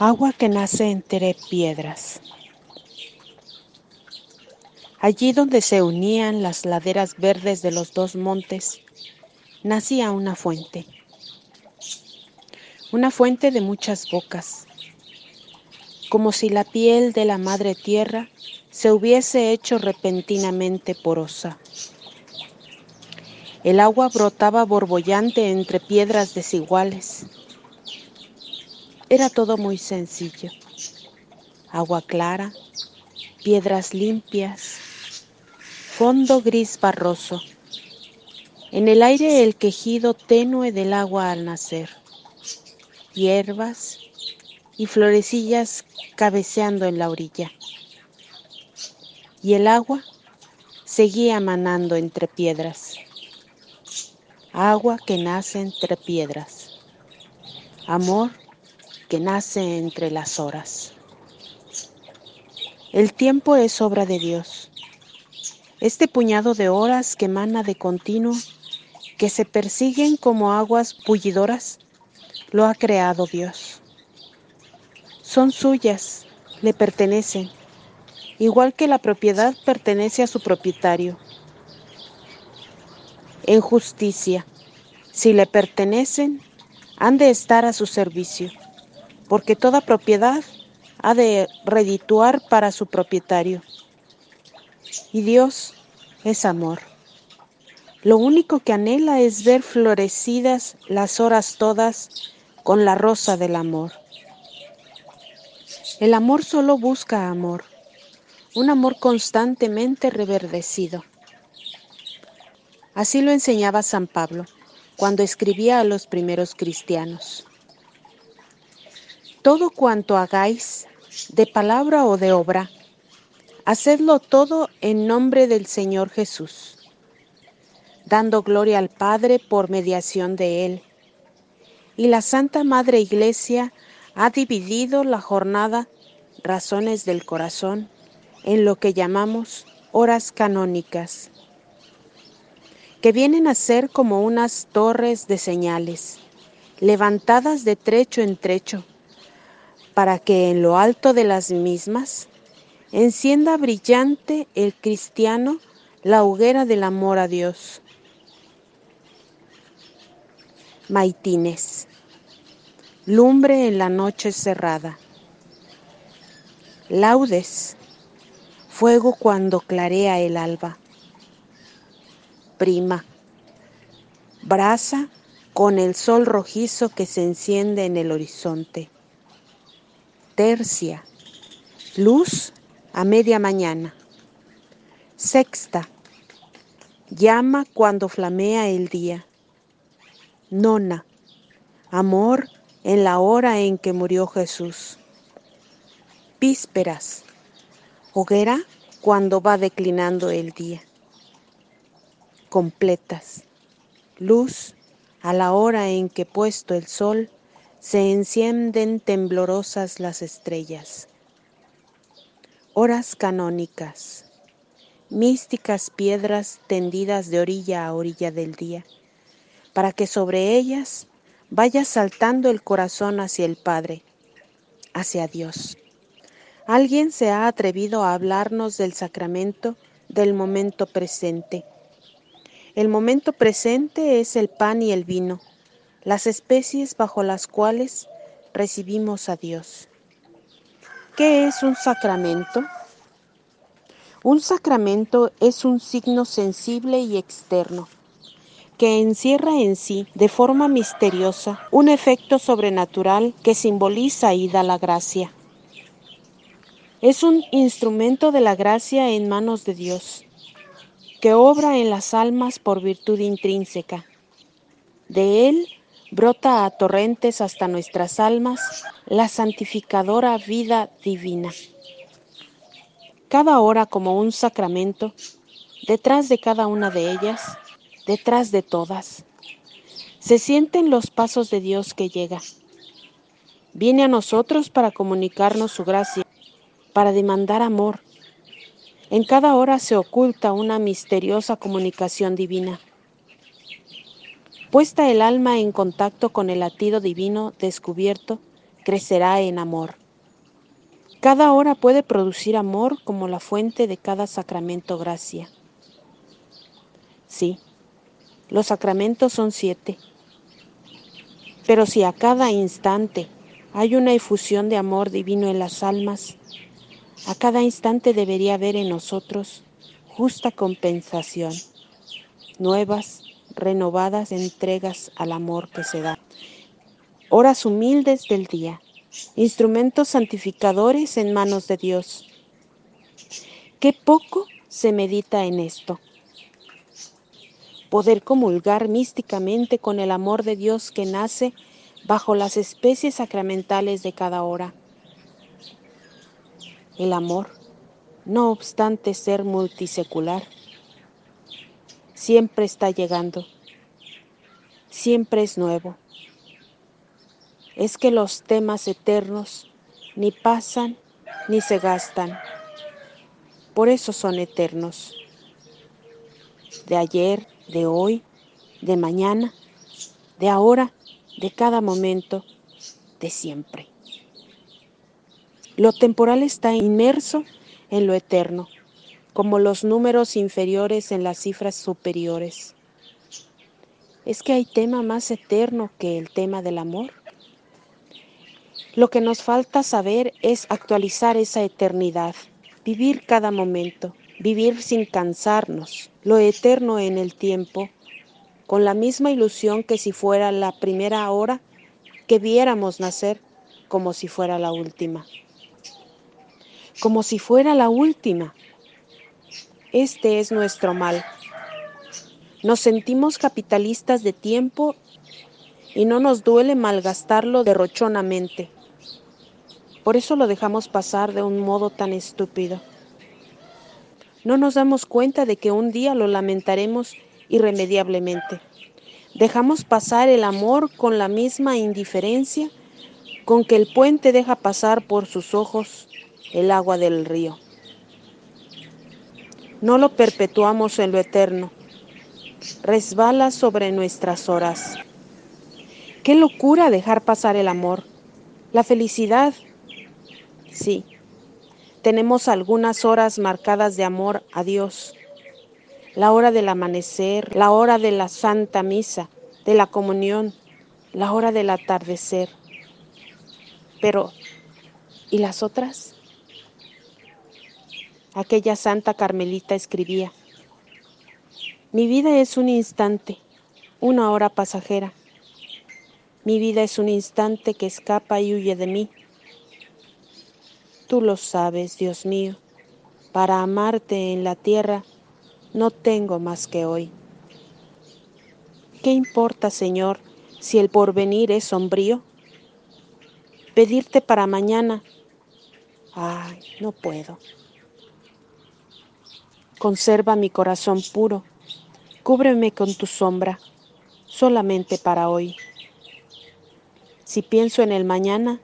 Agua que nace entre piedras. Allí donde se unían las laderas verdes de los dos montes, nacía una fuente. Una fuente de muchas bocas, como si la piel de la madre tierra se hubiese hecho repentinamente porosa. El agua brotaba borbollante entre piedras desiguales. Era todo muy sencillo. Agua clara, piedras limpias, fondo gris barroso. En el aire el quejido tenue del agua al nacer. Hierbas y florecillas cabeceando en la orilla. Y el agua seguía manando entre piedras. Agua que nace entre piedras. Amor que nace entre las horas. El tiempo es obra de Dios. Este puñado de horas que emana de continuo, que se persiguen como aguas bullidoras, lo ha creado Dios. Son suyas, le pertenecen, igual que la propiedad pertenece a su propietario. En justicia, si le pertenecen, han de estar a su servicio, porque toda propiedad ha de redituar para su propietario. Y Dios es amor. Lo único que anhela es ver florecidas las horas todas con la rosa del amor. El amor solo busca amor, un amor constantemente reverdecido. Así lo enseñaba San Pablo cuando escribía a los primeros cristianos. Todo cuanto hagáis, de palabra o de obra, Hacedlo todo en nombre del Señor Jesús, dando gloria al Padre por mediación de Él. Y la Santa Madre Iglesia ha dividido la jornada razones del corazón en lo que llamamos horas canónicas, que vienen a ser como unas torres de señales, levantadas de trecho en trecho, para que en lo alto de las mismas Encienda brillante el cristiano la hoguera del amor a Dios. Maitines. Lumbre en la noche cerrada. Laudes. Fuego cuando clarea el alba. Prima. Brasa con el sol rojizo que se enciende en el horizonte. Tercia. Luz a media mañana. Sexta, llama cuando flamea el día. Nona, amor en la hora en que murió Jesús. Vísperas, hoguera cuando va declinando el día. Completas, luz a la hora en que puesto el sol se encienden temblorosas las estrellas. Horas canónicas, místicas piedras tendidas de orilla a orilla del día, para que sobre ellas vaya saltando el corazón hacia el Padre, hacia Dios. Alguien se ha atrevido a hablarnos del sacramento del momento presente. El momento presente es el pan y el vino, las especies bajo las cuales recibimos a Dios. ¿Qué es un sacramento? Un sacramento es un signo sensible y externo que encierra en sí, de forma misteriosa, un efecto sobrenatural que simboliza y da la gracia. Es un instrumento de la gracia en manos de Dios, que obra en las almas por virtud intrínseca. De él brota a torrentes hasta nuestras almas la santificadora vida divina. Cada hora como un sacramento, detrás de cada una de ellas, detrás de todas, se sienten los pasos de Dios que llega. Viene a nosotros para comunicarnos su gracia, para demandar amor. En cada hora se oculta una misteriosa comunicación divina. Puesta el alma en contacto con el latido divino descubierto crecerá en amor. Cada hora puede producir amor como la fuente de cada sacramento gracia. Sí, los sacramentos son siete. Pero si a cada instante hay una efusión de amor divino en las almas, a cada instante debería haber en nosotros justa compensación, nuevas, renovadas entregas al amor que se da. Horas humildes del día instrumentos santificadores en manos de Dios. Qué poco se medita en esto. Poder comulgar místicamente con el amor de Dios que nace bajo las especies sacramentales de cada hora. El amor, no obstante ser multisecular, siempre está llegando, siempre es nuevo es que los temas eternos ni pasan ni se gastan. Por eso son eternos. De ayer, de hoy, de mañana, de ahora, de cada momento, de siempre. Lo temporal está inmerso en lo eterno, como los números inferiores en las cifras superiores. ¿Es que hay tema más eterno que el tema del amor? Lo que nos falta saber es actualizar esa eternidad, vivir cada momento, vivir sin cansarnos, lo eterno en el tiempo, con la misma ilusión que si fuera la primera hora que viéramos nacer como si fuera la última. Como si fuera la última. Este es nuestro mal. Nos sentimos capitalistas de tiempo y no nos duele malgastarlo derrochonamente. Por eso lo dejamos pasar de un modo tan estúpido. No nos damos cuenta de que un día lo lamentaremos irremediablemente. Dejamos pasar el amor con la misma indiferencia con que el puente deja pasar por sus ojos el agua del río. No lo perpetuamos en lo eterno, resbala sobre nuestras horas. Qué locura dejar pasar el amor, la felicidad Sí, tenemos algunas horas marcadas de amor a Dios. La hora del amanecer, la hora de la Santa Misa, de la comunión, la hora del atardecer. Pero, ¿y las otras? Aquella Santa Carmelita escribía, mi vida es un instante, una hora pasajera. Mi vida es un instante que escapa y huye de mí Tú lo sabes, Dios mío, para amarte en la tierra no tengo más que hoy. ¿Qué importa, Señor, si el porvenir es sombrío? Pedirte para mañana, ay, no puedo. Conserva mi corazón puro, cúbreme con tu sombra, solamente para hoy. Si pienso en el mañana,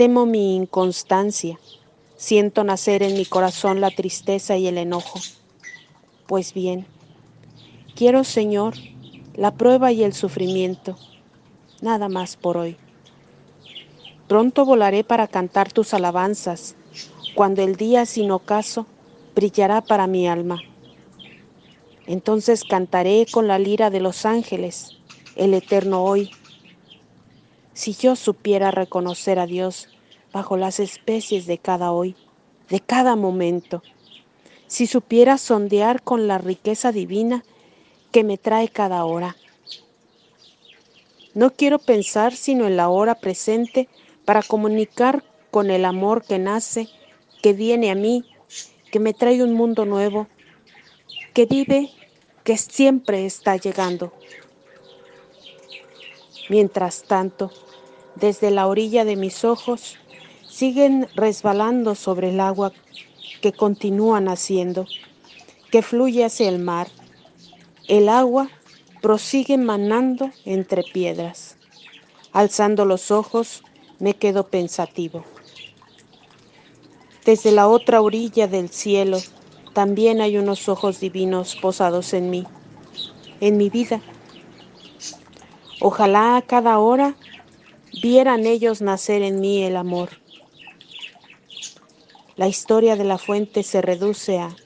Temo mi inconstancia, siento nacer en mi corazón la tristeza y el enojo. Pues bien, quiero, Señor, la prueba y el sufrimiento, nada más por hoy. Pronto volaré para cantar tus alabanzas, cuando el día sin ocaso brillará para mi alma. Entonces cantaré con la lira de los ángeles, el eterno hoy, si yo supiera reconocer a Dios bajo las especies de cada hoy, de cada momento, si supiera sondear con la riqueza divina que me trae cada hora. No quiero pensar sino en la hora presente para comunicar con el amor que nace, que viene a mí, que me trae un mundo nuevo, que vive, que siempre está llegando. Mientras tanto, desde la orilla de mis ojos siguen resbalando sobre el agua que continúa naciendo, que fluye hacia el mar. El agua prosigue manando entre piedras. Alzando los ojos, me quedo pensativo. Desde la otra orilla del cielo también hay unos ojos divinos posados en mí, en mi vida. Ojalá a cada hora vieran ellos nacer en mí el amor. La historia de la fuente se reduce a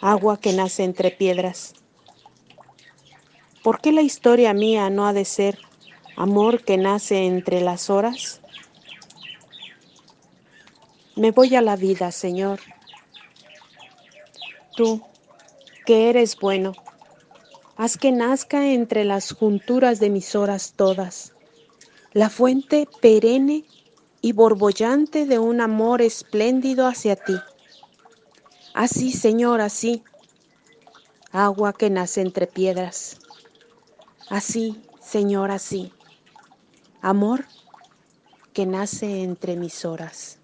agua que nace entre piedras. ¿Por qué la historia mía no ha de ser amor que nace entre las horas? Me voy a la vida, Señor. Tú, que eres bueno, haz que nazca entre las junturas de mis horas todas, la fuente perenne y borbollante de un amor espléndido hacia ti. Así, Señor, así, agua que nace entre piedras. Así, Señor, así, amor que nace entre mis horas.